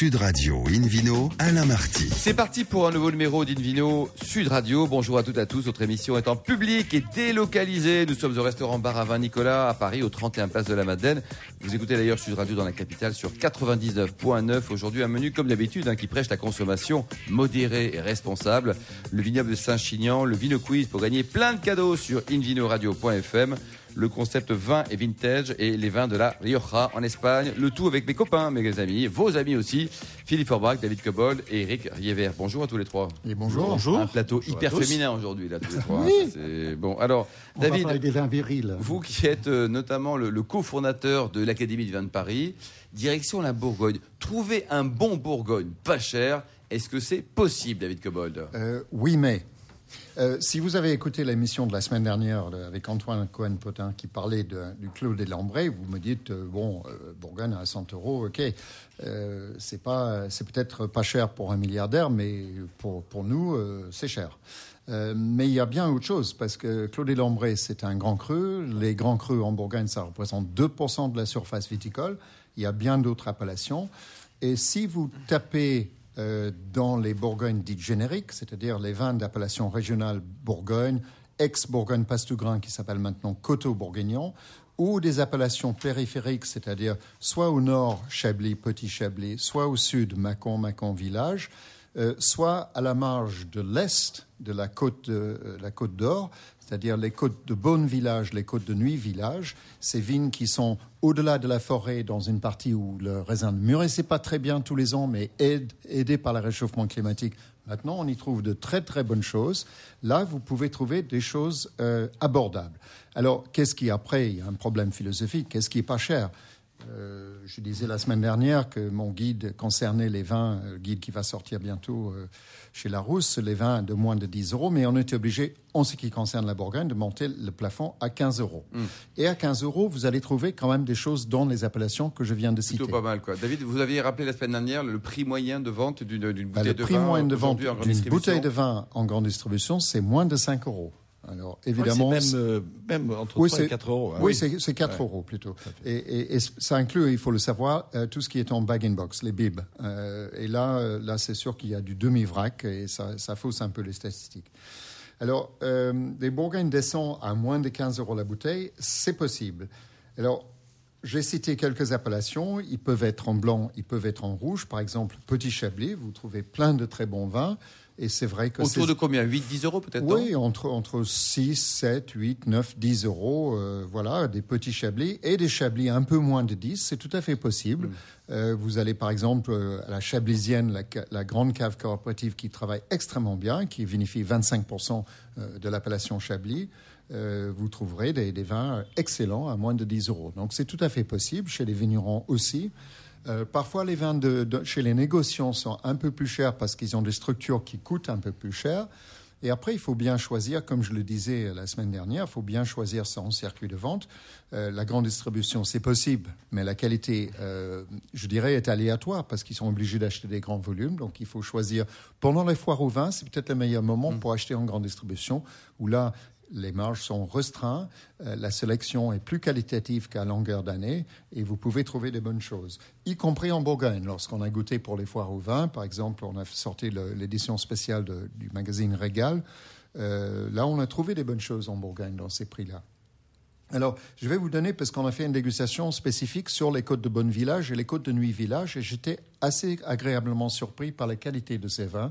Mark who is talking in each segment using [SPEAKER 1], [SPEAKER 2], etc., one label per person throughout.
[SPEAKER 1] Sud Radio Invino, Alain Marty.
[SPEAKER 2] C'est parti pour un nouveau numéro d'Invino Sud Radio. Bonjour à toutes et à tous. Notre émission est en public et délocalisée. Nous sommes au restaurant Bar à Vin Nicolas à Paris, au 31 Place de la Madeleine. Vous écoutez d'ailleurs Sud Radio dans la capitale sur 99.9. Aujourd'hui, un menu comme d'habitude hein, qui prêche la consommation modérée et responsable. Le vignoble de Saint-Chinian, le Vino Quiz pour gagner plein de cadeaux sur invinoradio.fm le concept vin et vintage et les vins de la Rioja en Espagne. Le tout avec mes copains, mes amis, vos amis aussi, Philippe Orbach, David Cobold et Eric Riever. Bonjour à tous les trois.
[SPEAKER 3] Et bonjour. bonjour.
[SPEAKER 2] Un plateau hyper féminin aujourd'hui, là, tous les trois.
[SPEAKER 3] oui.
[SPEAKER 2] Bon, alors,
[SPEAKER 3] On
[SPEAKER 2] David.
[SPEAKER 3] Va des vins virils.
[SPEAKER 2] Vous qui êtes euh, notamment le, le cofondateur de l'Académie du vin de Paris, direction la Bourgogne. Trouver un bon Bourgogne pas cher, est-ce que c'est possible, David Cobold?
[SPEAKER 3] Euh, Oui, mais. Euh, si vous avez écouté l'émission de la semaine dernière de, avec Antoine Cohen-Potin qui parlait du Clos des Lambrais, vous me dites euh, bon, euh, Bourgogne à 100 euros, ok, euh, c'est pas, c'est peut-être pas cher pour un milliardaire, mais pour pour nous, euh, c'est cher. Euh, mais il y a bien autre chose, parce que Clos des c'est un grand cru. Les grands crus en Bourgogne, ça représente 2% de la surface viticole. Il y a bien d'autres appellations. Et si vous tapez euh, dans les Bourgognes dites génériques, c'est-à-dire les vins d'appellation régionale Bourgogne, ex-Bourgogne-Pastougrin qui s'appelle maintenant Coteau-Bourguignon, ou des appellations périphériques, c'est-à-dire soit au nord Chablis, Petit Chablis, soit au sud Mâcon, Mâcon Village, euh, soit à la marge de l'est de la côte, euh, la côte d'Or, c'est-à-dire les côtes de Beaune Village, les côtes de Nuit Village, ces vignes qui sont au-delà de la forêt, dans une partie où le raisin ne mûrissait pas très bien tous les ans, mais aidé par le réchauffement climatique. Maintenant, on y trouve de très très bonnes choses. Là, vous pouvez trouver des choses euh, abordables. Alors, qu'est-ce qui après Il y a un problème philosophique? Qu'est-ce qui est pas cher? Euh, je disais la semaine dernière que mon guide concernait les vins, le guide qui va sortir bientôt euh, chez Larousse, les vins de moins de 10 euros, mais on était obligé, en ce qui concerne la Bourgogne, de monter le plafond à 15 euros.
[SPEAKER 2] Mm.
[SPEAKER 3] Et à 15 euros, vous allez trouver quand même des choses dans les appellations que je viens de citer.
[SPEAKER 2] Plutôt pas mal, quoi. David, vous aviez rappelé la semaine dernière le prix moyen de vente d'une
[SPEAKER 3] Bah,
[SPEAKER 2] bouteille
[SPEAKER 3] le
[SPEAKER 2] de
[SPEAKER 3] prix
[SPEAKER 2] vin.
[SPEAKER 3] moyen de vente d'une bouteille de vin en grande distribution, c'est moins de 5 euros. Alors évidemment,
[SPEAKER 4] Ouais, c'est même, euh, même entre
[SPEAKER 3] Oui,
[SPEAKER 4] 3 et
[SPEAKER 3] c'est-
[SPEAKER 4] 4 euros. hein.
[SPEAKER 3] oui, c'est c'est 4
[SPEAKER 4] Ouais.
[SPEAKER 3] euros plutôt. Et, et- et ça inclut, il faut le savoir, euh, tout ce qui est en bag-in-box, les bibs. Euh, et là, là c'est sûr qu'il y a du demi-vrac et ça, ça fausse un peu les statistiques. Alors, les Bourgognes descendent à moins de 15 euros la bouteille, c'est possible. Alors, j'ai cité quelques appellations. Ils peuvent être en blanc, ils peuvent être en rouge. Par exemple, Petit Chablis, vous trouvez plein de très bons vins. Et c'est vrai que
[SPEAKER 2] Autour de combien? 8-10 euros peut-être
[SPEAKER 3] oui, entre, entre 6, 7, 8, 9, 10 euros. euh, voilà, des petits chablis et des chablis un peu moins de 10, c'est tout à fait possible.
[SPEAKER 2] Mm.
[SPEAKER 3] Euh, vous allez par exemple euh, à la Chablisienne, la grande cave coopérative qui travaille extrêmement bien, qui vinifie 25% euh, de l'appellation Chablis. Euh, vous trouverez des, des vins excellents à moins de 10 euros. Donc c'est tout à fait possible, chez les vignerons aussi. Euh, parfois, les vins de, de- chez les négociants sont un peu plus chers parce qu'ils ont des structures qui coûtent un peu plus cher. Et après, il faut bien choisir, comme je le disais la semaine dernière, il faut bien choisir son circuit de vente. Euh, la grande distribution, c'est possible, mais la qualité, euh, je dirais, est aléatoire parce qu'ils sont obligés d'acheter des grands volumes. Donc, il faut choisir. Pendant les foires au vin, c'est peut-être le meilleur moment pour acheter en grande distribution, où là, les marges sont restreintes, euh, la sélection est plus qualitative qu'à longueur d'année et vous pouvez trouver des bonnes choses, y compris en Bourgogne. Lorsqu'on a goûté pour les foires au vin, par exemple, on a sorti l'édition spéciale du magazine Régal. Euh, là, on a trouvé des bonnes choses en Bourgogne dans ces prix-là. Alors, je vais vous donner, parce qu'on a fait une dégustation spécifique sur les côtes de Bonne Village et les côtes de Nuit Village, et j'étais assez agréablement surpris par la qualité de ces vins.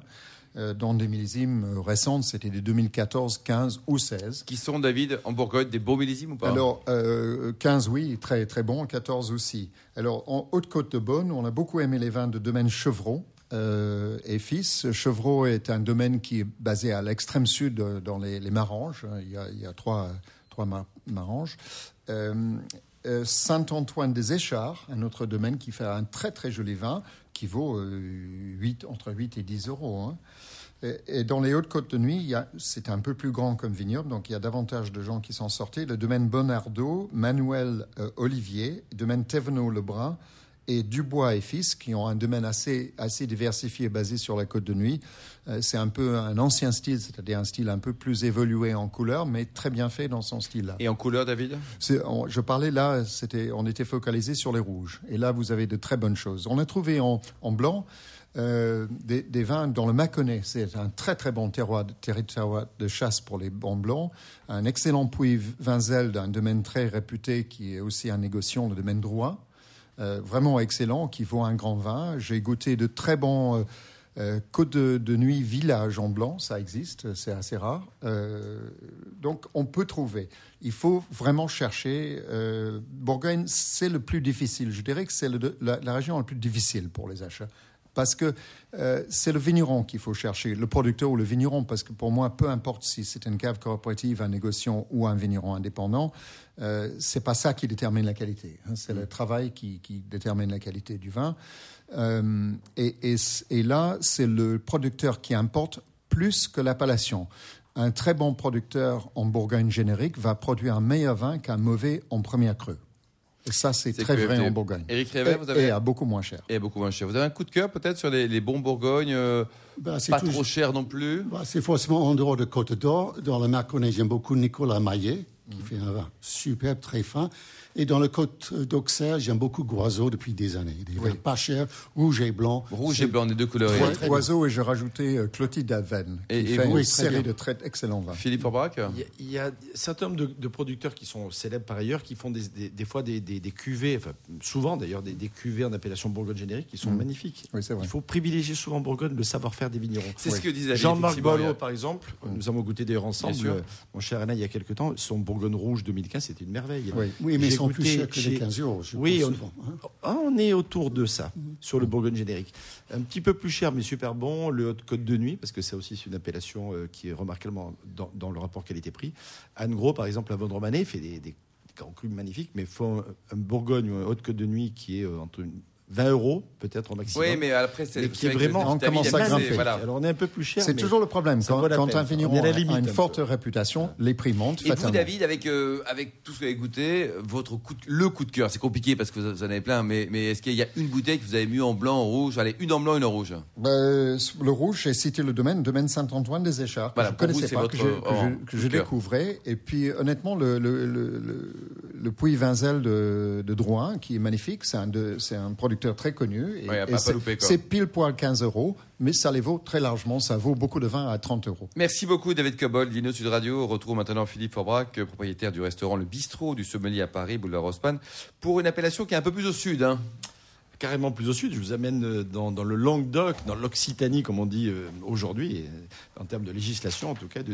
[SPEAKER 3] Euh, dans des millésimes euh, récentes, c'était des 2014, 15 ou 16.
[SPEAKER 2] Qui sont, David, en Bourgogne, des beaux millésimes ou pas?
[SPEAKER 3] Alors, euh, 15, oui, très, très bon, 14 aussi. Alors, en Haute-Côte de Beaune, on a beaucoup aimé les vins de domaine euh, et Fils. Chevreau est un domaine qui est basé à l'extrême sud, euh, dans les, les Maranges. Il y a, il y a trois, trois ma- Maranges. Euh, euh, Saint-Antoine des Échards, un autre domaine qui fait un très très joli vin qui vaut euh, 8, entre 8 et 10 euros. hein. Et, dans les Hautes-Côtes de Nuit, c'est un peu plus grand comme vignoble, donc il y a davantage de gens qui sont sortis. Le domaine Bonardo, Manuel euh, Olivier, domaine Thévenot-Lebrun et Dubois et Fils, qui ont un domaine assez, assez diversifié basé sur la côte de nuit. Euh, c'est un peu un ancien style, c'est-à-dire un style un peu plus évolué en couleur, mais très bien fait dans son style-là.
[SPEAKER 2] Et en couleur, David?
[SPEAKER 3] Je parlais là, c'était, on était focalisé sur les rouges. Et là, vous avez de très bonnes choses. On a trouvé en, en blanc euh, des, des, vins dans le Mâconnais. C'est un très très bon terroir, territoire de chasse pour les bons blancs. Un excellent puits Vinzel d'un domaine très réputé qui est aussi un négociant, le domaine Drouin. Euh, vraiment excellent, qui vaut un grand vin. J'ai goûté de très bons euh, euh côtes de, de, nuit village en blanc, ça existe, c'est assez rare. Euh, donc on peut trouver. Il faut vraiment chercher. Bourgogne, c'est le plus difficile. Je dirais que c'est la région la plus difficile pour les achats parce que euh, c'est le vigneron qu'il faut chercher, le producteur ou le vigneron, parce que pour moi, peu importe si c'est une cave coopérative, un négociant ou un vigneron indépendant, euh, c'est pas ça qui détermine la qualité. Hein. c'est le travail qui, détermine la qualité du vin. Euh, et, et, là, c'est le producteur qui importe plus que l'appellation. Un très bon producteur en Bourgogne générique va produire un meilleur vin qu'un mauvais en première crue. Et ça, c'est très vrai en Bourgogne.
[SPEAKER 2] Éric Révet,
[SPEAKER 3] vous avez... Et à beaucoup moins cher.
[SPEAKER 2] Et beaucoup moins cher. Vous avez un coup de cœur peut-être sur les, bons Bourgognes euh, bah, Pas trop cher non plus?
[SPEAKER 4] Bah, C'est forcément en dehors de Côte d'Or. Dans le Mâconnais, j'aime beaucoup Nicolas Maillet, qui mmh. fait un vin superbe, très fin. Et dans le côte d'Auxerre, j'aime beaucoup Goiseau depuis des années. Des vins pas chers, rouge et blanc.
[SPEAKER 2] Rouge et blanc, les deux couleurs.
[SPEAKER 3] Goiseau et j'ai rajouté euh, Clotilde Daven, qui et, fait une série de très excellents vins.
[SPEAKER 2] Philippe Forbrac
[SPEAKER 5] il, y a un certain nombre de, producteurs qui sont célèbres par ailleurs, qui font des, des, fois des, des, cuvées, enfin souvent d'ailleurs des, cuvées en appellation Bourgogne générique, qui sont mm. magnifiques.
[SPEAKER 3] Oui, vrai.
[SPEAKER 5] Il faut privilégier souvent Bourgogne le savoir-faire des vignerons.
[SPEAKER 2] C'est ce que disait
[SPEAKER 5] Jean-Marc Boileau, par exemple. Mm. Nous avons goûté d'ailleurs ensemble, euh, mon cher Alain, il y a quelques temps. Son Bourgogne rouge 2015, c'était une merveille.
[SPEAKER 4] Oui, mais ils sont plus chers que les
[SPEAKER 5] oui, on, hein. ah, on, est autour de ça, sur le Bourgogne générique. Un petit peu plus cher, mais super bon, le Haute-Côte de Nuit, parce que c'est aussi une appellation euh, qui est remarquablement dans, le rapport qualité-prix. Anne Gros, par exemple, à Vendromanet, fait des, des grands crus magnifiques, mais faut un, Bourgogne ou un Haute-Côte de Nuit qui est euh, entre une 20 euros peut-être au maximum.
[SPEAKER 2] Oui, mais après, c'est
[SPEAKER 5] vraiment.
[SPEAKER 3] On commence à grimper.
[SPEAKER 5] Alors on est un peu plus cher.
[SPEAKER 3] C'est toujours le problème. Quand, quand un vigneron a, une forte réputation, les prix montent.
[SPEAKER 2] Et vous, David, avec, euh, avec tout ce que vous avez goûté, votre coup le coup de cœur, c'est compliqué parce que vous en avez plein, mais, mais est-ce qu'il y a une bouteille que vous avez mis en blanc, en rouge? Allez, une en blanc, une en rouge.
[SPEAKER 3] Ben, le rouge, j'ai cité le domaine, domaine Saint-Antoine des Écharpes. Voilà, je ne connaissais pas, que je, découvrais. Et puis, honnêtement, le, le, le, le Puy Vinzel de, de Drouin, qui est magnifique, c'est un, un producteur très connu c'est pile poil 15 euros, mais ça les vaut très largement. Ça vaut beaucoup de vin à 30 euros.
[SPEAKER 2] Merci beaucoup, David Cobol, Dino Sud Radio. On retrouve maintenant Philippe Forbrac, propriétaire du restaurant Le Bistrot du Sommelier à Paris, boulevard Rospan, pour une appellation qui est un peu plus au sud. Hein
[SPEAKER 5] carrément plus au sud. Je vous amène euh, dans, le Languedoc, dans l'Occitanie, comme on dit euh, aujourd'hui, en termes de législation, en tout cas, de,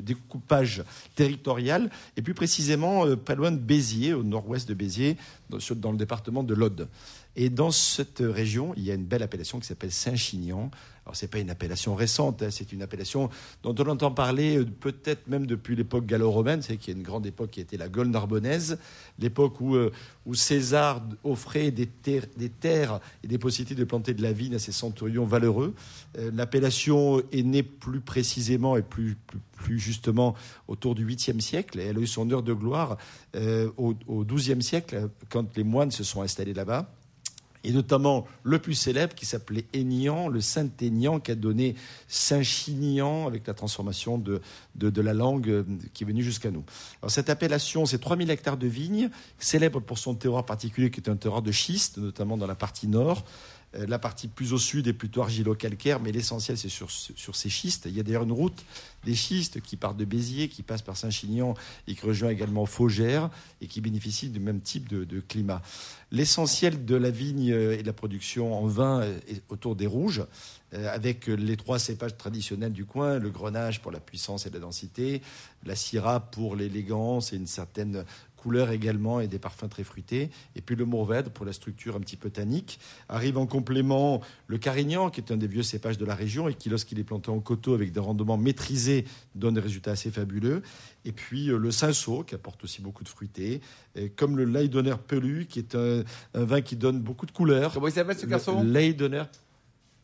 [SPEAKER 5] découpage territorial, et plus précisément euh, pas loin de Béziers, au nord-ouest de Béziers, dans, le département de l'Aude. Et dans cette région, il y a une belle appellation qui s'appelle Saint-Chinian. Alors, ce n'est pas une appellation récente, hein, c'est une appellation dont on entend parler peut-être même depuis l'époque gallo-romaine, c'est qu'il y a une grande époque qui était la Gaule narbonnaise, l'époque où, où César offrait des terres, et des possibilités de planter de la vigne à ses centurions valeureux. Euh, l'appellation est née plus précisément et plus, justement autour du 8e siècle. Et elle a eu son heure de gloire euh, au, au 12e siècle, quand les moines se sont installés là-bas et notamment le plus célèbre qui s'appelait Aignan, le Saint-Aignan, qui a donné Saint-Chinian avec la transformation de, de, la langue euh, qui est venue jusqu'à nous. Alors cette appellation, c'est 3000 hectares de vignes, célèbre pour son terroir particulier qui est un terroir de schiste, notamment dans la partie nord. Euh, la partie plus au sud est plutôt argilo-calcaire, mais l'essentiel, c'est sur, sur, ces schistes. Il y a d'ailleurs une route des schistes qui part de Béziers, qui passe par Saint-Chinian et qui rejoint également Faugères et qui bénéficie du même type de, climat. L'essentiel de la vigne et de la production en vin est autour des rouges, euh, avec les trois cépages traditionnels du coin, le grenage pour la puissance et la densité, la syrah pour l'élégance et une certaine couleurs également et des parfums très fruités. Et puis le Mourvèdre pour la structure un petit peu tannique. Arrive en complément le Carignan, qui est un des vieux cépages de la région et qui, lorsqu'il est planté en coteau avec des rendements maîtrisés, donne des résultats assez fabuleux. Et puis euh, le Cinsault, qui apporte aussi beaucoup de fruités. Et comme le Leidonner Pelu, qui est un, vin qui donne beaucoup de couleurs.
[SPEAKER 2] Comment il s'appelle ce garçon?
[SPEAKER 5] Leidonner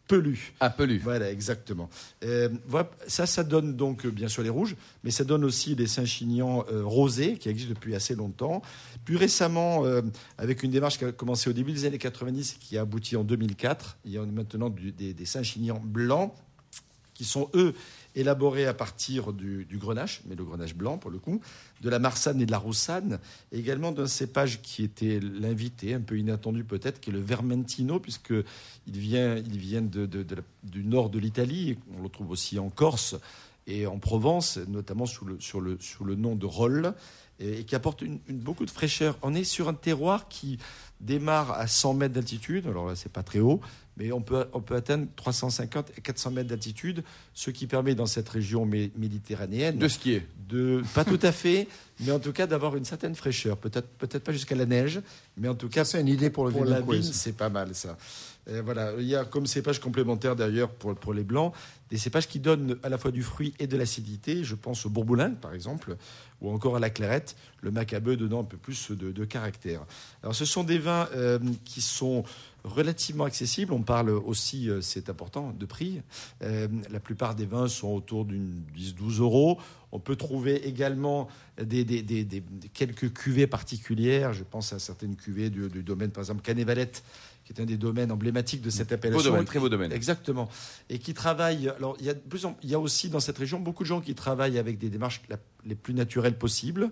[SPEAKER 5] pelu.
[SPEAKER 2] Pelu.
[SPEAKER 5] Voilà, exactement. Euh, voilà, ça, ça donne donc euh, bien sûr les rouges, mais ça donne aussi les Saint-Chinians euh, rosés qui existent depuis assez longtemps. Plus récemment, euh, avec une démarche qui a commencé au début des années 90 et qui a abouti en 2004, il y a maintenant du- des, des Saint-Chinians blancs qui sont eux élaborés à partir du, grenache, mais le grenache blanc pour le coup, de la marsanne et de la roussanne, et également d'un cépage qui était l'invité, un peu inattendu peut-être, qui est le vermentino, puisque il vient, il vient du nord de l'Italie, on le trouve aussi en Corse et en Provence, notamment sous le, sous le nom de Rolle, et, qui apporte une, une- beaucoup de fraîcheur. On est sur un terroir qui démarre à 100 mètres d'altitude, alors là c'est pas très haut, mais on peut, on peut atteindre 350 et 400 mètres d'altitude, ce qui permet dans cette région mé- méditerranéenne
[SPEAKER 2] De skier.
[SPEAKER 5] de pas tout à fait, mais en tout cas d'avoir une certaine fraîcheur. Peut-être peut-être pas jusqu'à la neige, mais en tout cas
[SPEAKER 3] C'est une idée pour le
[SPEAKER 5] pour la c'est pas mal ça. Euh, voilà, il y a comme cépage complémentaire d'ailleurs pour, pour les blancs, des cépages qui donnent à la fois du fruit et de l'acidité. Je pense au bourboulin par exemple, ou encore à la clairette. Le macabeu dedans un peu plus de, caractère. Alors ce sont des vins euh, qui sont relativement accessibles. On parle aussi, euh, c'est important, de prix. La plupart des vins sont autour d'une 10-12 euros. On peut trouver également des, des- des- des- des- quelques cuvées particulières. Je pense à certaines cuvées du, du domaine, par exemple, Canet-Valette, qui est un des domaines emblématiques de cette appellation.
[SPEAKER 2] Beau domaine, très beau domaine.
[SPEAKER 5] Exactement. Et qui travaillent. Alors, il y, a de plus en- il y a aussi dans cette région beaucoup de gens qui travaillent avec des démarches la- les plus naturelles possibles,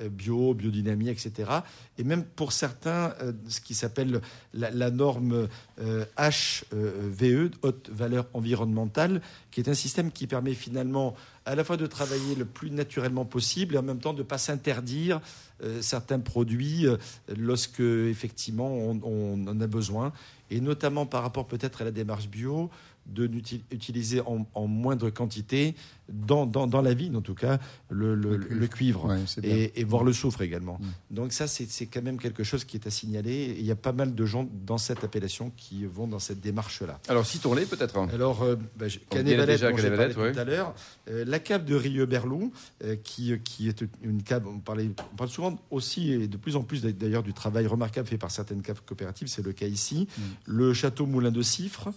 [SPEAKER 5] euh, bio, biodynamie, etc. Et même pour certains, euh, ce qui s'appelle la, la norme euh, HVE, haute valeur environnementale, qui est un système qui permet finalement à la fois de travailler le plus naturellement possible et en même temps de ne pas s'interdire euh, certains produits euh, lorsque effectivement on, on en a besoin. Et notamment par rapport peut-être à la démarche bio de n'utiliser en, en moindre quantité dans, dans, dans la vigne en tout cas le, le-
[SPEAKER 3] Le cuivre.
[SPEAKER 5] le cuivre
[SPEAKER 3] Ouais, c'est bien.
[SPEAKER 5] et, et voir le soufre également. Donc ça c'est c'est quand même quelque chose qui est à signaler et il y a pas mal de gens dans cette appellation qui vont dans cette démarche-là.
[SPEAKER 2] Alors, citons-les peut-être. hein.
[SPEAKER 5] Alors, euh, bah, Canet-Valette,
[SPEAKER 2] déjà
[SPEAKER 5] dont j'ai
[SPEAKER 2] Canet-Valette,
[SPEAKER 5] parlé
[SPEAKER 2] ouais.
[SPEAKER 5] tout à l'heure. Euh, la cave de Rieux-Berlou, euh, qui, qui est une cave, on, parlait, on parle souvent aussi, et de plus en plus d'ailleurs, du travail remarquable fait par certaines caves coopératives, c'est le cas ici.
[SPEAKER 2] Mm.
[SPEAKER 5] Le château Moulin de Cifre, euh,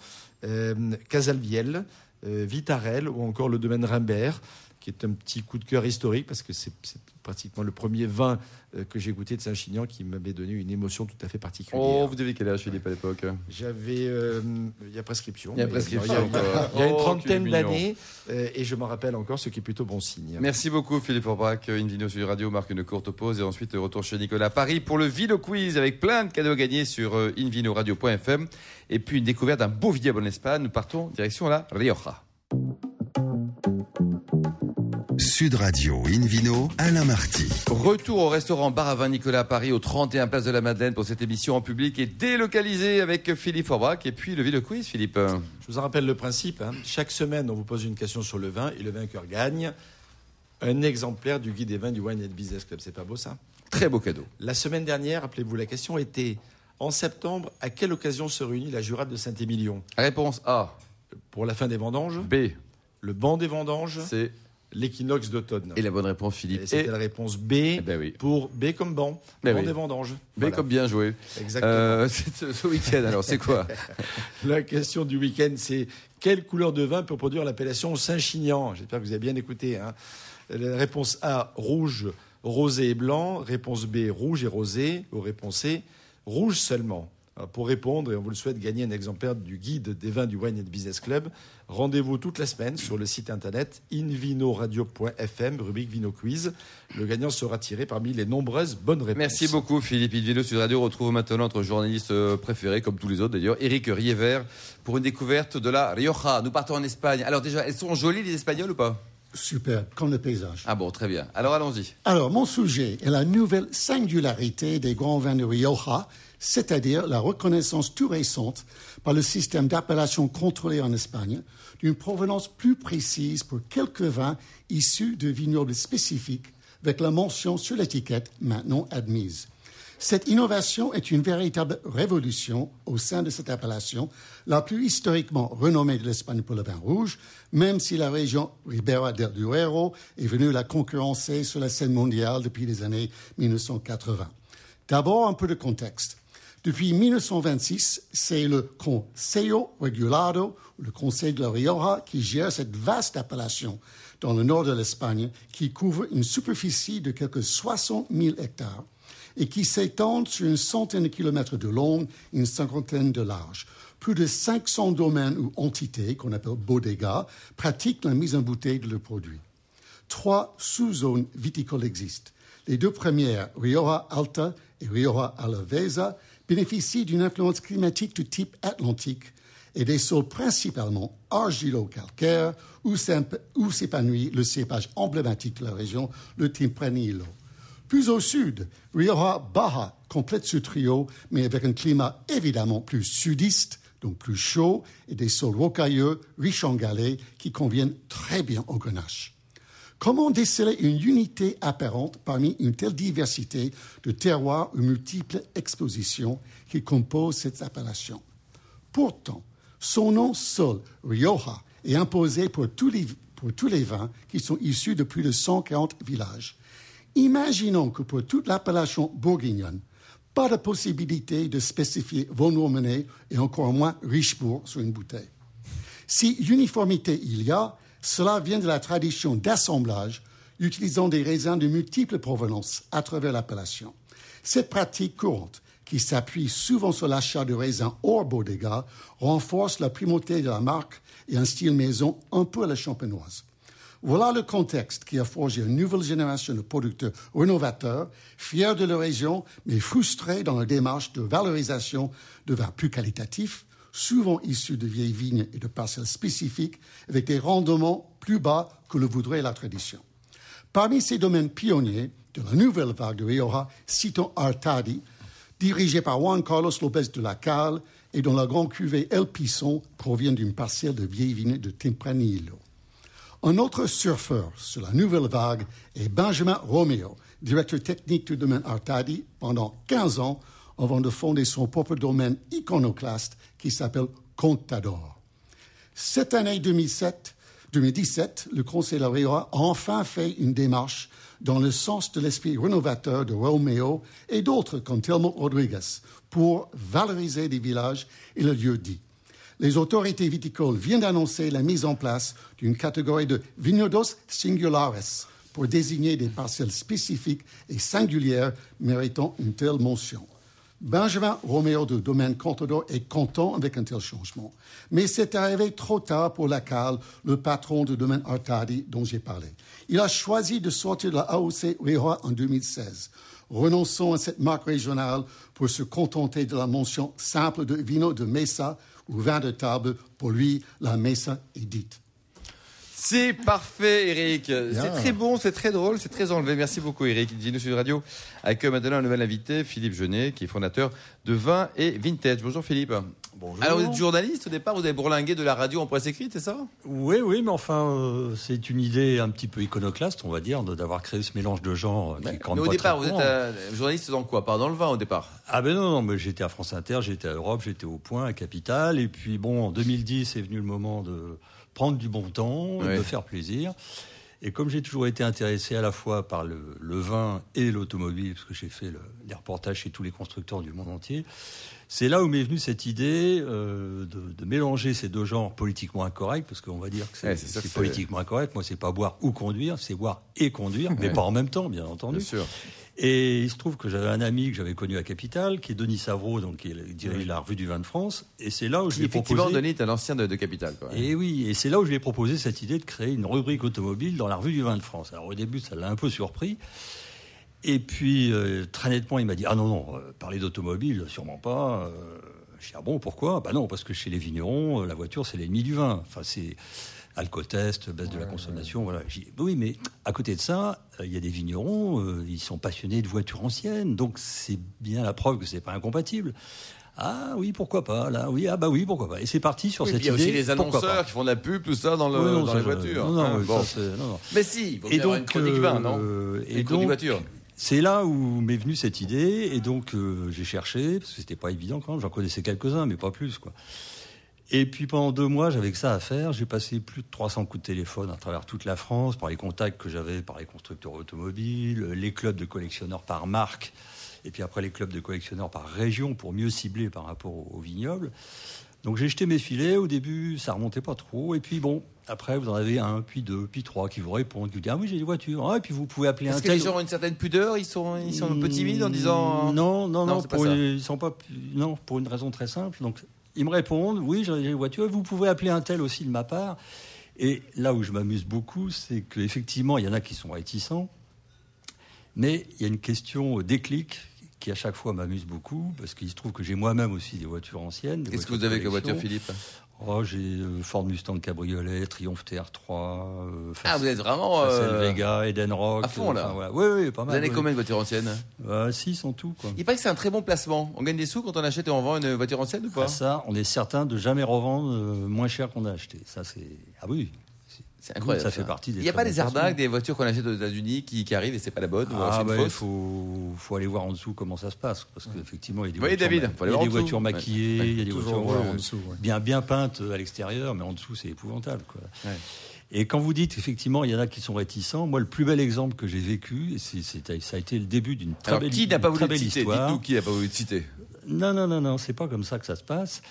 [SPEAKER 5] Casalviel, euh, Vitarel, ou encore le domaine Rimbert, qui est un petit coup de cœur historique, parce que c'est pratiquement le premier vin euh, que j'ai goûté de Saint-Chinian qui m'avait donné une émotion tout à fait particulière.
[SPEAKER 2] Oh, vous deviez quel âge, Philippe, à l'époque?
[SPEAKER 5] J'avais. euh, Il y a prescription.
[SPEAKER 2] Il y a prescription
[SPEAKER 5] Il y a,
[SPEAKER 2] encore.
[SPEAKER 5] il y a une
[SPEAKER 2] Oh,
[SPEAKER 5] trentaine d'années. euh, et je m'en rappelle encore, ce qui est plutôt bon signe.
[SPEAKER 2] Merci beaucoup Philippe Forbach. Invino sur Radio marque une courte pause et ensuite retour chez Nicolas à Paris pour le Vino Quiz avec plein de cadeaux à gagner sur invinoradio.fm et puis une découverte d'un beau vignoble en Espagne. Nous partons direction la Rioja.
[SPEAKER 1] Sud Radio Invino, Alain Marty.
[SPEAKER 2] Retour au restaurant Bar à Vin Nicolas à Paris au 31 Place de la Madeleine pour cette émission en public et délocalisée avec Philippe Forbach et puis le Vino Quiz Philippe.
[SPEAKER 5] Je vous en rappelle le principe. hein. Chaque semaine, on vous pose une question sur le vin et le vainqueur gagne un exemplaire du guide des vins du Wine and Business Club. C'est pas beau ça?
[SPEAKER 2] Très beau cadeau.
[SPEAKER 5] La semaine dernière, rappelez-vous, la question était en septembre, à quelle occasion se réunit la Jurade de Saint-Émilion?
[SPEAKER 2] Réponse A,
[SPEAKER 5] Pour la fin des vendanges,
[SPEAKER 2] B,
[SPEAKER 5] le banc des vendanges,
[SPEAKER 2] C
[SPEAKER 5] l'équinoxe d'automne.
[SPEAKER 2] et la bonne réponse
[SPEAKER 5] Et
[SPEAKER 2] Philippe.
[SPEAKER 5] C'était la réponse B
[SPEAKER 2] Eh ben oui.
[SPEAKER 5] pour B comme banc,
[SPEAKER 2] Ben
[SPEAKER 5] banc
[SPEAKER 2] oui.
[SPEAKER 5] des vendanges.
[SPEAKER 2] B
[SPEAKER 5] Voilà.
[SPEAKER 2] comme bien joué.
[SPEAKER 5] Exactement.
[SPEAKER 2] Euh, ce week-end alors c'est quoi
[SPEAKER 5] La question du week-end, c'est quelle couleur de vin peut produire l'appellation Saint-Chinian? J'espère que vous avez bien écouté. hein. La réponse A, rouge, rosé et blanc. Réponse B, rouge et rosé. Ou réponse C, rouge seulement. Alors, pour répondre, et on vous le souhaite, gagner un exemplaire du guide des vins du Wine and Business Club. Rendez-vous toute la semaine sur le site internet invinoradio.fm, rubrique Vino Quiz. Le gagnant sera tiré parmi les nombreuses bonnes réponses.
[SPEAKER 2] Merci beaucoup Philippe Invino sur Radio. On retrouve maintenant notre journaliste euh, préféré, comme tous les autres d'ailleurs, Eric Riever, pour une découverte de la Rioja. Nous partons en Espagne. Alors déjà, elles sont jolies les Espagnols ou pas?
[SPEAKER 4] Superbe, comme le paysage.
[SPEAKER 2] Ah bon, très bien. Alors allons-y.
[SPEAKER 4] Alors, mon sujet est la nouvelle singularité des grands vins de Rioja, c'est-à-dire la reconnaissance tout récente par le système d'appellation contrôlée en Espagne d'une provenance plus précise pour quelques vins issus de vignobles spécifiques, avec la mention sur l'étiquette maintenant admise. Cette innovation est une véritable révolution au sein de cette appellation, la plus historiquement renommée de l'Espagne pour le vin rouge, même si la région Ribera del Duero est venue la concurrencer sur la scène mondiale depuis les années 1980. D'abord, un peu de contexte. Depuis 1926, c'est le Consejo Regulado, le Conseil de la Rioja, qui gère cette vaste appellation dans le nord de l'Espagne, qui couvre une superficie de quelques 60 000 hectares et qui s'étend sur une centaine de kilomètres de long et une cinquantaine de large. Plus de 500 domaines ou entités, qu'on appelle bodegas, pratiquent la mise en bouteille de leurs produits. Trois sous-zones viticoles existent. Les deux premières, Rioja Alta et Rioja Alavesa, bénéficient d'une influence climatique de type atlantique et des sols principalement argilo-calcaires où s'épanouit le cépage emblématique de la région, le Tempranillo. Plus au sud, Rioja Baja complète ce trio, mais avec un climat évidemment plus sudiste, donc plus chaud, et des sols rocailleux, riches en galets, qui conviennent très bien au grenache. Comment déceler une unité apparente parmi une telle diversité de terroirs ou multiples expositions qui composent cette appellation? Pourtant, son nom seul, Rioja, est imposé pour tous les, vins qui sont issus de plus de 140 villages. Imaginons que pour toute l'appellation bourguignonne, pas de possibilité de spécifier von et encore moins Richebourg sur une bouteille. Si uniformité il y a, cela vient de la tradition d'assemblage utilisant des raisins de multiples provenances à travers l'appellation. Cette pratique courante, qui s'appuie souvent sur l'achat de raisins hors bodega, renforce la primauté de la marque et un style maison un peu à la champenoise. Voilà le contexte qui a forgé une nouvelle génération de producteurs rénovateurs, fiers de leur région, mais frustrés dans la démarche de valorisation de vins plus qualitatifs, souvent issus de vieilles vignes et de parcelles spécifiques, avec des rendements plus bas que le voudrait la tradition. Parmi ces domaines pionniers de la nouvelle vague de Rioja, citons Artadi, dirigé par Juan Carlos López de la Calle et dont la grande cuvée El Pisson provient d'une parcelle de vieilles vignes de Tempranillo. Un autre surfeur sur la nouvelle vague est Benjamin Romeo, directeur technique du domaine Artadi pendant 15 ans avant de fonder son propre domaine iconoclaste qui s'appelle Contador. Cette année 2007, 2017, le Conseil de la Rioja a enfin fait une démarche dans le sens de l'esprit rénovateur de Romeo et d'autres comme Telmo Rodriguez pour valoriser des villages et le lieu dit. Les autorités viticoles viennent d'annoncer la mise en place d'une catégorie de vignodos singulares pour désigner des parcelles spécifiques et singulières méritant une telle mention. Benjamin Roméo de Domaine Contador est content avec un tel changement. Mais c'est arrivé trop tard pour Lacal, le patron de Domaine Artadi dont j'ai parlé. Il a choisi de sortir de la AOC Rioja en 2016. Renonçons à cette marque régionale pour se contenter de la mention simple de vino de mesa ou vin de table. Pour lui, la mesa est dite.
[SPEAKER 2] C'est parfait, Eric. C'est très bon, c'est très drôle, c'est très enlevé. Merci beaucoup, Eric. Dino Sud Radio accueille maintenant un nouvel invité, Philippe Genet, qui est fondateur de Vin et Vintage. Bonjour, Philippe.
[SPEAKER 6] Bonjour.
[SPEAKER 2] Alors, vous êtes journaliste au départ, vous avez bourlingué de la radio en presse écrite, c'est ça?
[SPEAKER 6] Oui, oui, mais enfin, euh, c'est une idée un petit peu iconoclaste, on va dire, d'avoir créé ce mélange de genres.
[SPEAKER 2] mais, au départ, vous êtes euh, journaliste dans quoi? Pas dans le vin au départ?
[SPEAKER 6] Ah ben non, non, mais j'étais à France Inter, j'étais à Europe, j'étais au Point, à Capital, et puis bon, en 2010 est venu le moment de prendre du bon temps, de faire plaisir. Et comme j'ai toujours été intéressé à la fois par le, vin et l'automobile, parce que j'ai fait des reportages chez tous les constructeurs du monde entier, c'est là où m'est venue cette idée euh, de, mélanger ces deux genres politiquement incorrects, parce qu'on va dire que c'est politiquement incorrect. Moi, c'est pas boire ou conduire, c'est boire et conduire, mais pas en même temps, bien entendu.
[SPEAKER 2] Bien sûr.
[SPEAKER 6] Et il se trouve que j'avais un ami que j'avais connu à Capital, qui est Denis Savreau, donc qui dirige la revue du vin de France. Et c'est là où je lui ai proposé.
[SPEAKER 2] Effectivement, Denis est un ancien de, Capital.
[SPEAKER 6] Et oui, et c'est là où je lui ai proposé cette idée de créer une rubrique automobile dans la revue du vin de France. Alors au début, ça l'a un peu surpris. Et puis, euh, très nettement, il m'a dit Ah non, non, euh, parler d'automobile, sûrement pas. Euh, je dis Ah bon, pourquoi? Bah non, parce que chez les vignerons, la voiture, c'est l'ennemi du vin. Enfin, c'est alcotest, baisse de la consommation. Voilà. oui, mais à côté de ça, euh, il y a des vignerons, euh, ils sont passionnés de voitures anciennes, donc c'est bien la preuve que c'est pas incompatible. Ah oui, pourquoi pas Là, oui, ah bah oui, pourquoi pas Et c'est parti sur cette idée. Il y a
[SPEAKER 2] aussi les annonceurs qui font de la pub, tout ça dans, le, dans les voitures. Non,
[SPEAKER 6] non, non,
[SPEAKER 2] Mais si, il et donc, une vin, non euh,
[SPEAKER 6] Et donc, voiture. C'est là où m'est venue cette idée, et donc j'ai cherché parce que c'était pas évident quand même. J'en connaissais quelques-uns, mais pas plus, quoi. Et puis pendant deux mois, j'avais que ça à faire. J'ai passé plus de 300 coups de téléphone à travers toute la France, par les contacts que j'avais par les constructeurs automobiles, les clubs de collectionneurs par marque Et puis après, les clubs de collectionneurs par région pour mieux cibler par rapport aux, aux vignobles. Donc j'ai jeté mes filets. Au début, ça remontait pas trop. Et puis bon, après, vous en avez un, puis deux, puis trois qui vous répondent, qui vous disent Ah oui, j'ai des voitures. Ah, et puis vous pouvez appeler un
[SPEAKER 2] Est-ce que
[SPEAKER 6] tel.
[SPEAKER 2] les gens ont une certaine pudeur Ils sont, ils sont un peu timides en disant.
[SPEAKER 6] Non, non, non,
[SPEAKER 2] c'est pas
[SPEAKER 6] pour, ils sont pas, non, pour une raison très simple. Donc, ils me répondent, oui, j'ai des voitures, vous pouvez appeler un tel aussi de ma part. Et là où je m'amuse beaucoup, c'est qu'effectivement, il y en a qui sont réticents, mais il y a une question déclic qui à chaque fois m'amuse beaucoup, parce qu'il se trouve que j'ai moi-même aussi des voitures anciennes.
[SPEAKER 2] Qu'est-ce que vous avez comme voiture. Philippe?
[SPEAKER 6] Oh, J'ai euh, Ford Mustang Cabriolet, Triumph TR3, euh,
[SPEAKER 2] Ah, vous êtes vraiment. Euh,
[SPEAKER 6] Vega, Eden Rock.
[SPEAKER 2] à fond, là.
[SPEAKER 6] enfin, voilà. Oui, oui, pas
[SPEAKER 2] Vous
[SPEAKER 6] mal.
[SPEAKER 2] avez
[SPEAKER 6] oui.
[SPEAKER 2] combien de voitures anciennes?
[SPEAKER 6] Euh, Six en tout, quoi.
[SPEAKER 2] Il paraît que c'est un très bon placement. On gagne des sous quand on achète et on vend une voiture ancienne ou pas?
[SPEAKER 6] Ah, ça, on est certain de jamais revendre euh, moins cher qu'on a acheté. Ça, c'est. Ah oui.
[SPEAKER 2] C'est incroyable.
[SPEAKER 6] Ça fait partie des
[SPEAKER 2] Il n'y a pas des arnaques, des voitures qu'on achète aux États-Unis qui, qui arrivent et c'est pas la bonne
[SPEAKER 6] Ah, bah, il faut, faut aller voir en dessous comment ça se passe. Parce qu'effectivement, il y a des voitures,
[SPEAKER 2] David,
[SPEAKER 6] ma- il y a des voitures maquillées,
[SPEAKER 2] Ouais.
[SPEAKER 6] il y a des
[SPEAKER 3] Toujours
[SPEAKER 6] voitures
[SPEAKER 3] voir en dessous, ouais.
[SPEAKER 6] bien, bien peintes à l'extérieur, mais en dessous, c'est épouvantable. Quoi.
[SPEAKER 2] Ouais.
[SPEAKER 6] Et quand vous dites, effectivement, il y en a qui sont réticents, moi, le plus bel exemple que j'ai vécu, et c'est- c'est- ça a été le début d'une très
[SPEAKER 2] Alors,
[SPEAKER 6] belle,
[SPEAKER 2] qui n'a pas voulu
[SPEAKER 6] très
[SPEAKER 2] te
[SPEAKER 6] belle
[SPEAKER 2] citer?
[SPEAKER 6] histoire.
[SPEAKER 2] Dites-nous qui n'a pas voulu te citer.
[SPEAKER 6] Non, non, non, non, c'est pas comme ça que ça se passe.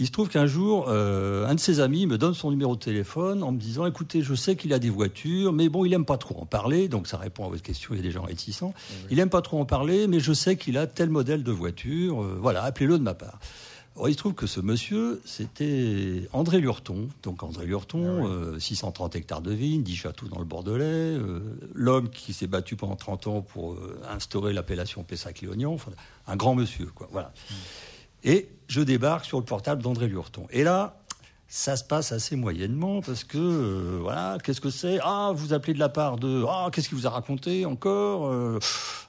[SPEAKER 6] Il se trouve qu'un jour, euh, un de ses amis me donne son numéro de téléphone en me disant écoutez, je sais qu'il a des voitures, mais bon, il aime pas trop en parler. Donc ça répond à votre question, il y a des gens réticents. Il aime pas trop en parler, mais je sais qu'il a tel modèle de voiture. euh, voilà, appelez-le de ma part. Alors, il se trouve que ce monsieur, c'était André Lurton. Donc André Lurton, euh, 630 hectares de vignes, 10 châteaux dans le Bordelais, euh, l'homme qui s'est battu pendant 30 ans pour euh, instaurer l'appellation Pessac-Léognan, enfin, un grand monsieur, quoi. Voilà. Et je débarque sur le portable d'André Lurton. Et là, ça se passe assez moyennement parce que, euh, voilà, qu'est-ce que c'est? Ah, vous appelez de la part de. Ah, qu'est-ce qu'il vous a raconté encore Euh,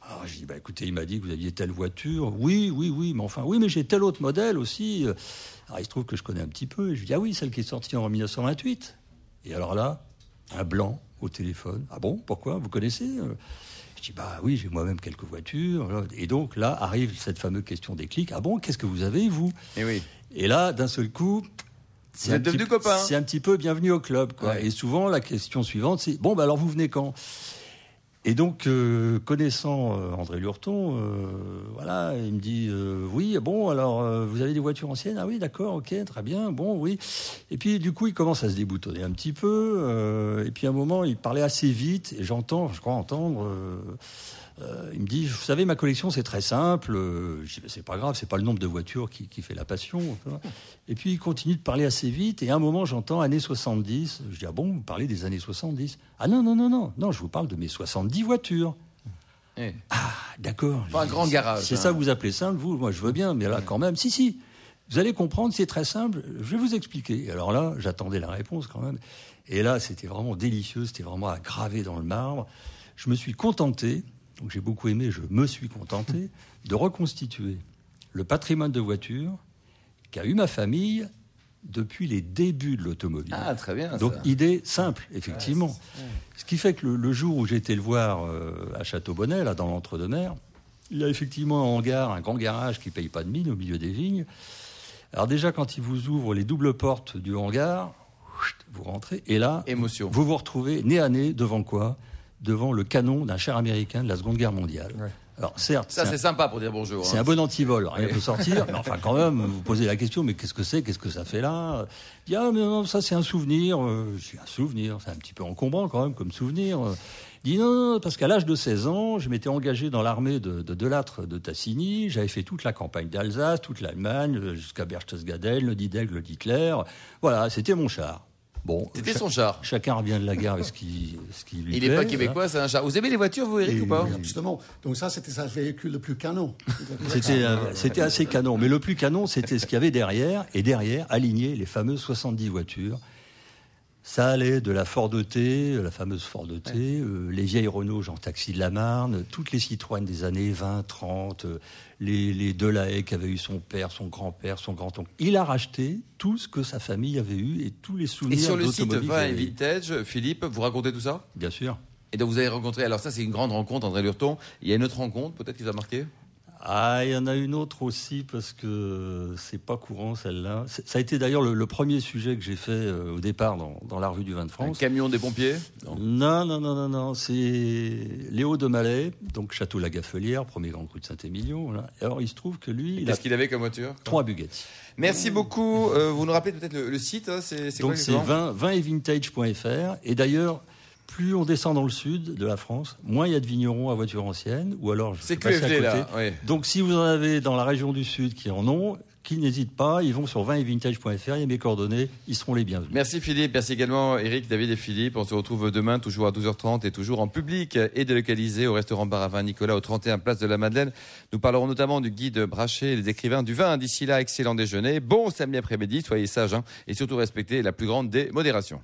[SPEAKER 6] Alors, je dis, bah, écoutez, il m'a dit que vous aviez telle voiture. Oui, oui, oui, mais enfin, oui, mais j'ai tel autre modèle aussi. Alors, il se trouve que je connais un petit peu. Et je dis, ah oui, celle qui est sortie en 1928. Et alors là, un blanc au téléphone. Ah bon, pourquoi? Vous connaissez? Euh, Je dis, bah oui, j'ai moi-même quelques voitures. Et donc là arrive cette fameuse question des clics. Ah bon, qu'est-ce que vous avez, vous?
[SPEAKER 2] Et oui.
[SPEAKER 6] et là, d'un seul coup, c'est
[SPEAKER 2] Vous
[SPEAKER 6] un, petit,
[SPEAKER 2] devenus copains.
[SPEAKER 6] c'est un petit peu bienvenue au club. Quoi.
[SPEAKER 2] Ouais.
[SPEAKER 6] Et souvent, la question suivante, c'est bon, bah alors vous venez quand? Et donc, euh, connaissant euh, André Lurton, euh, voilà, il me dit oui, bon, alors vous avez des voitures anciennes? Ah oui, d'accord, ok, très bien, bon, oui. Et puis, du coup, il commence à se déboutonner un petit peu. et puis, à un moment, il parlait assez vite, et j'entends, je crois entendre. Euh, il me dit, vous savez, ma collection, c'est très simple. Euh, Je dis, Ben, c'est pas grave, c'est pas le nombre de voitures qui, qui fait la passion. Et puis, il continue de parler assez vite. Et à un moment, j'entends années 70. Je dis, ah bon, vous parlez des années 70 Ah non, non, non, non, non, je vous parle de mes 70 voitures.
[SPEAKER 2] Eh.
[SPEAKER 6] Ah, d'accord.
[SPEAKER 2] Pas un grand garage,
[SPEAKER 6] C'est
[SPEAKER 2] hein.
[SPEAKER 6] ça que vous appelez simple, vous Moi, je veux bien, mais là, quand même, si, si. Vous allez comprendre, c'est très simple. Je vais vous expliquer. Alors là, j'attendais la réponse quand même. Et là, c'était vraiment délicieux, c'était vraiment à graver dans le marbre. Je me suis contenté, donc j'ai beaucoup aimé, je me suis contenté, de reconstituer le patrimoine de voitures qu'a eu ma famille depuis les débuts de l'automobile.
[SPEAKER 2] Ah, très bien.
[SPEAKER 6] Donc,
[SPEAKER 2] ça.
[SPEAKER 6] idée simple, effectivement. Ce qui fait que le, le jour où j'ai été le voir euh, à Château-Bonnet, là, dans l'entre-deux-mer, il y a effectivement un hangar, un grand garage qui ne paye pas de mine au milieu des vignes. Alors, déjà, quand il vous ouvre les doubles portes du hangar, vous rentrez, et là,
[SPEAKER 2] Émotion.
[SPEAKER 6] vous vous retrouvez nez à nez devant quoi? Devant le canon d'un char américain de la Seconde Guerre mondiale.
[SPEAKER 3] Ouais.
[SPEAKER 6] Alors, certes,
[SPEAKER 2] Ça,
[SPEAKER 6] c'est
[SPEAKER 2] c'est sympa pour dire bonjour.
[SPEAKER 6] c'est
[SPEAKER 2] hein.
[SPEAKER 6] un bon antivol, rien ne peut sortir. Mais enfin, quand même, vous posez la question, mais qu'est-ce que c'est Qu'est-ce que ça fait là? Il dit, ah, mais non, ça, c'est un souvenir. Euh, dis, un souvenir, c'est un petit peu encombrant quand même comme souvenir. Il dit, non, non, parce qu'à l'âge de 16 ans, je m'étais engagé dans l'armée de, de Delattre de Tassigny. J'avais fait toute la campagne d'Alsace, toute l'Allemagne, jusqu'à Berchtesgaden, le Dideg, le Hitler. Voilà, c'était mon char. Bon,
[SPEAKER 2] C'était son char.
[SPEAKER 6] Chacun revient de la guerre avec ce qui, ce qui lui
[SPEAKER 2] Il n'est pas québécois, c'est un char. Vous aimez les voitures, vous, Eric,
[SPEAKER 6] Et-
[SPEAKER 2] ou pas
[SPEAKER 4] Oui, absolument. Donc ça, c'était sa véhicule le plus canon.
[SPEAKER 6] C'était c'était assez canon. Mais le plus canon, c'était ce qu'il y avait derrière. Et derrière, aligné les fameuses 70 voitures. Ça allait de la Ford T, la fameuse Ford T, euh, les vieilles Renault Jean Taxi de la Marne, toutes les Citroën des années 20, 30, euh, les, les Delahaye qu'avait eu son père, son grand-père, son grand-oncle. Il a racheté tout ce que sa famille avait eu et tous les
[SPEAKER 2] Et
[SPEAKER 6] souvenirs
[SPEAKER 2] sur le site Vin et. Vintage, Philippe, vous racontez tout ça?
[SPEAKER 6] Bien sûr.
[SPEAKER 2] Et donc vous avez rencontré, alors ça c'est une grande rencontre, André Lurton. Il y a une autre rencontre, peut-être qui vous a marqué?
[SPEAKER 6] Ah, il y en a une autre aussi parce que c'est pas courant celle-là. Ça a été d'ailleurs le, le premier sujet que j'ai fait euh, au départ dans, dans la revue du vin de
[SPEAKER 2] Un
[SPEAKER 6] France.
[SPEAKER 2] camion des pompiers? Non.
[SPEAKER 6] Non, non, non, non. C'est Léo de Malais, donc Château La Gaffelière, premier grand cru de Saint-Émilion. Alors, il se trouve que lui, a
[SPEAKER 2] Qu'est-ce qu'il avait comme voiture?
[SPEAKER 6] trois Bugatti.
[SPEAKER 2] Merci beaucoup. Euh, vous nous rappelez peut-être le, le site hein, C'est
[SPEAKER 6] Donc, c'est
[SPEAKER 2] exactement?
[SPEAKER 6] 20, 20etvintage.fr. Et d'ailleurs, plus on descend dans le sud de la France, moins il y a de vignerons à voiture ancienne, ou alors je
[SPEAKER 2] C'est
[SPEAKER 6] suis passé à côté.
[SPEAKER 2] là.
[SPEAKER 6] Donc, si vous en avez dans la région du sud qui en ont, qu'ils n'hésitent pas, ils vont sur 20etvintage.fr, il y a mes coordonnées, ils seront les bienvenus.
[SPEAKER 2] Merci Philippe, merci également Eric, David et Philippe. On se retrouve demain, toujours à 12h30 et toujours en public et délocalisé au restaurant Bar à Vin Nicolas au 31 Place de la Madeleine. Nous parlerons notamment du guide Brachet et des écrivains du vin. D'ici là, excellent déjeuner, bon samedi après-midi, soyez sages hein, et surtout respectez la plus grande des modérations.